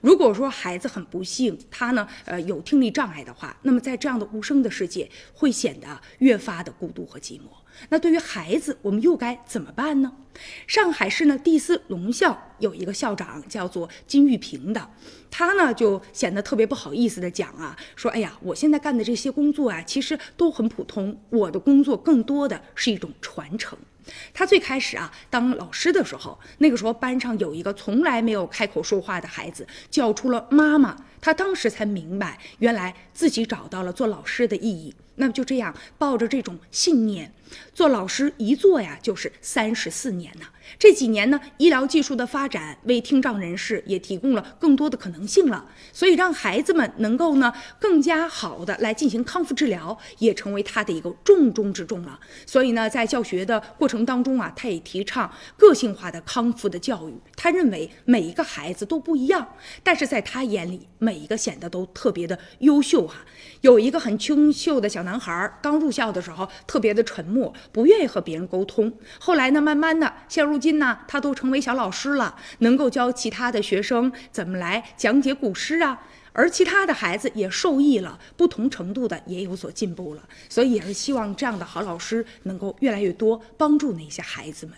如果说孩子很不幸，他呢，呃，有听力障碍的话，那么在这样的无声的世界，会显得越发的孤独和寂寞。那对于孩子，我们又该怎么办呢？上海市呢第四龙校有一个校长叫做金玉平的，他呢就显得特别不好意思的讲啊，说，哎呀，我现在干的这些工作啊，其实都很普通，我的工作更多的是一种传承。他最开始啊当老师的时候，那个时候班上有一个从来没有开口说话的孩子叫出了妈妈，他当时才明白，原来自己找到了做老师的意义。那么就这样抱着这种信念，做老师一做呀就是三十四年呢。这几年呢，医疗技术的发展为听障人士也提供了更多的可能性了，所以让孩子们能够呢更加好的来进行康复治疗，也成为他的一个重中之重了。所以呢，在教学的过程当中啊，他也提倡个性化的康复的教育。他认为每一个孩子都不一样，但是在他眼里，每每一个显得都特别的优秀哈。有一个很清秀的小男孩，刚入校的时候特别的沉默，不愿意和别人沟通。后来呢，慢慢的，现如今呢，他都成为小老师了，能够教其他的学生怎么来讲解古诗啊。而其他的孩子也受益了，不同程度的也有所进步了。所以也是希望这样的好老师能够越来越多，帮助那些孩子们。